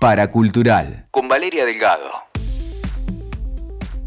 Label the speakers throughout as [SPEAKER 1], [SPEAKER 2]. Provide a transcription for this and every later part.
[SPEAKER 1] Paracultural con Valeria Delgado.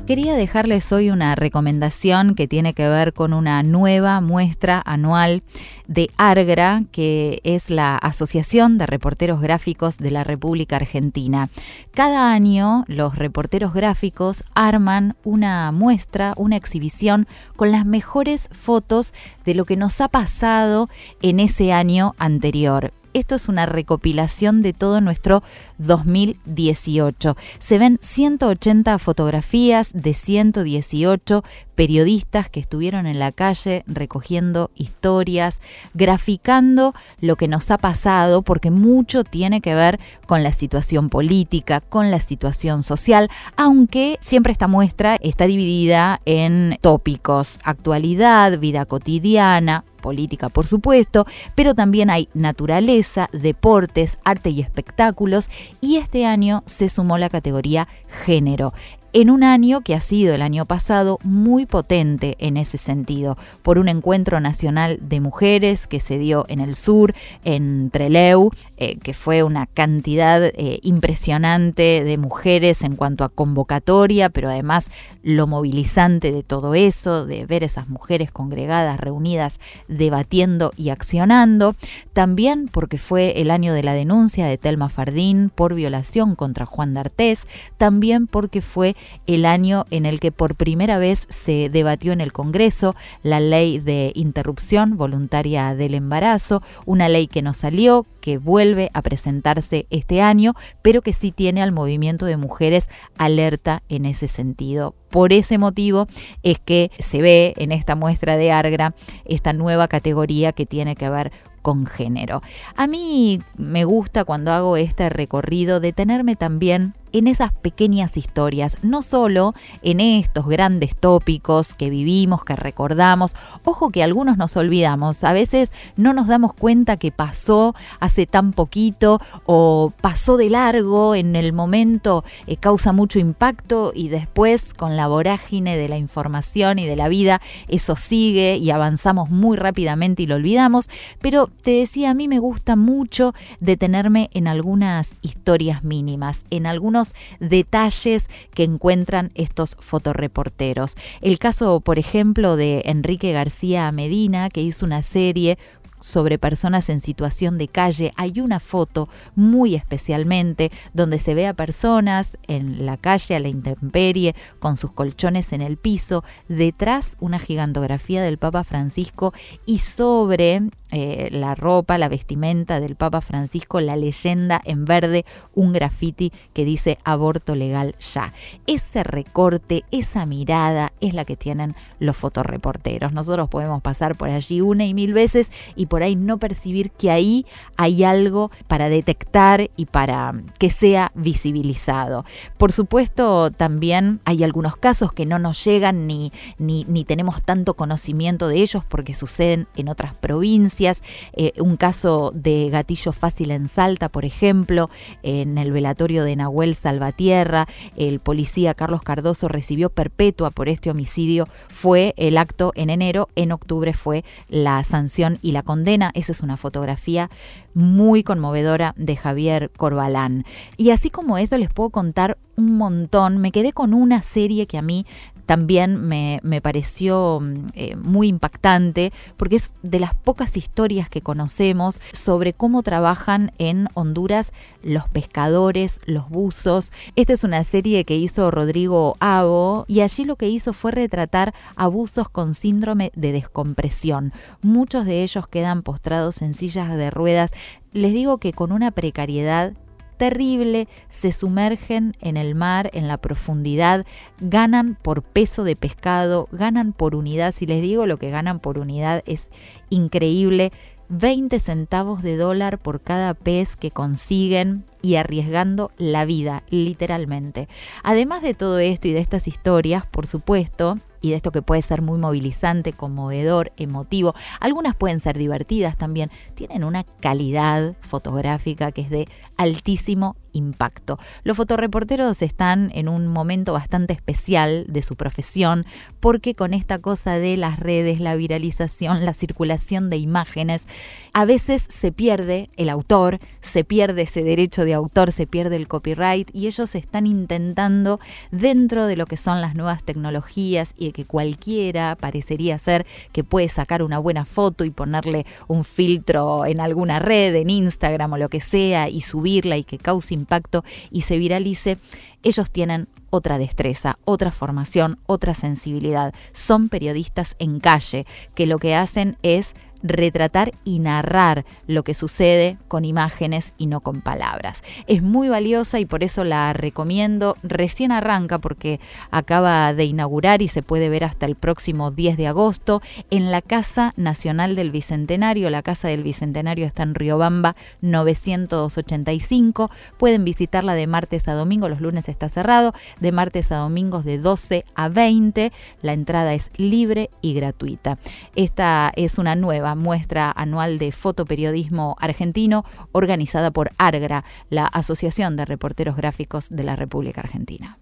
[SPEAKER 2] Quería dejarles hoy una recomendación que tiene que ver con una nueva muestra anual de ARGRA, que es la Asociación de Reporteros Gráficos de la República Argentina. Cada año los reporteros gráficos arman una muestra, una exhibición con las mejores fotos de lo que nos ha pasado en ese año anterior esto es una recopilación de todo nuestro 2018. Se ven 180 fotografías de 118 periodistas que estuvieron en la calle recogiendo historias, graficando lo que nos ha pasado, porque mucho tiene que ver con la situación política, con la situación social, aunque siempre esta muestra está dividida en tópicos, actualidad, vida cotidiana, política por supuesto, pero también hay naturaleza, deportes, arte y espectáculos y este año se sumó la categoría género en un año que ha sido el año pasado muy potente en ese sentido, por un encuentro nacional de mujeres que se dio en el sur, en Treleu, eh, que fue una cantidad eh, impresionante de mujeres en cuanto a convocatoria, pero además lo movilizante de todo eso, de ver esas mujeres congregadas, reunidas, debatiendo y accionando. También porque fue el año de la denuncia de Telma Fardín por violación contra Juan D'Artés, también porque fue el año en el que por primera vez se debatió en el Congreso la ley de interrupción voluntaria del embarazo, una ley que no salió, que vuelve a presentarse este año, pero que sí tiene al movimiento de mujeres alerta en ese sentido. Por ese motivo es que se ve en esta muestra de Argra esta nueva categoría que tiene que ver con género. A mí me gusta cuando hago este recorrido detenerme también en esas pequeñas historias, no solo en estos grandes tópicos que vivimos, que recordamos. Ojo que algunos nos olvidamos, a veces no nos damos cuenta que pasó hace tan poquito o pasó de largo en el momento, eh, causa mucho impacto y después con la vorágine de la información y de la vida, eso sigue y avanzamos muy rápidamente y lo olvidamos. Pero te decía, a mí me gusta mucho detenerme en algunas historias mínimas, en algunos detalles que encuentran estos fotoreporteros. El caso, por ejemplo, de Enrique García Medina, que hizo una serie sobre personas en situación de calle. Hay una foto muy especialmente donde se ve a personas en la calle a la intemperie con sus colchones en el piso, detrás una gigantografía del Papa Francisco y sobre eh, la ropa, la vestimenta del Papa Francisco, la leyenda en verde, un graffiti que dice aborto legal ya. Ese recorte, esa mirada es la que tienen los fotoreporteros. Nosotros podemos pasar por allí una y mil veces y por ahí no percibir que ahí hay algo para detectar y para que sea visibilizado. Por supuesto, también hay algunos casos que no nos llegan ni, ni, ni tenemos tanto conocimiento de ellos porque suceden en otras provincias eh, un caso de gatillo fácil en Salta, por ejemplo, en el velatorio de Nahuel Salvatierra, el policía Carlos Cardoso recibió perpetua por este homicidio, fue el acto en enero, en octubre fue la sanción y la condena. Esa es una fotografía muy conmovedora de Javier Corbalán. Y así como eso les puedo contar un montón, me quedé con una serie que a mí también me, pareció mm, eh, muy impactante porque es de las pocas historias que conocemos sobre cómo trabajan en Honduras los pescadores, los buzos. Esta es una serie que hizo Rodrigo Avo y allí lo que hizo fue retratar abusos con síndrome de descompresión. Muchos de ellos quedan postrados en sillas de ruedas. Les digo que con una precariedad terrible, se sumergen en el mar, en la profundidad, ganan por peso de pescado, ganan por unidad, si les digo lo que ganan por unidad es increíble, 20 centavos de dólar por cada pez que consiguen y arriesgando la vida, literalmente. Además de todo esto y de estas historias, por supuesto, y de esto que puede ser muy movilizante, conmovedor, emotivo. Algunas pueden ser divertidas también. Tienen una calidad fotográfica que es de altísimo impacto. Los fotoreporteros están en un momento bastante especial de su profesión porque con esta cosa de las redes, la viralización, la circulación de imágenes, a veces se pierde el autor, se pierde ese derecho de autor, se pierde el copyright y ellos están intentando dentro de lo que son las nuevas tecnologías y que cualquiera parecería ser que puede sacar una buena foto y ponerle un filtro en alguna red, en Instagram o lo que sea y subirla y que cause impacto y se viralice, ellos tienen otra destreza, otra formación, otra sensibilidad. Son periodistas en calle que lo que hacen es retratar y narrar lo que sucede con imágenes y no con palabras. Es muy valiosa y por eso la recomiendo. Recién arranca porque acaba de inaugurar y se puede ver hasta el próximo 10 de agosto en la Casa Nacional del Bicentenario. La Casa del Bicentenario está en Riobamba 985. Pueden visitarla de martes a domingo, los lunes está cerrado, de martes a domingos de 12 a 20. La entrada es libre y gratuita. Esta es una nueva muestra anual de fotoperiodismo argentino organizada por ARGRA, la Asociación de Reporteros Gráficos de la República Argentina.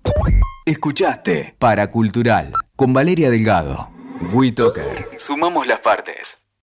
[SPEAKER 1] Escuchaste Paracultural con Valeria Delgado. WeToker. Sumamos las partes.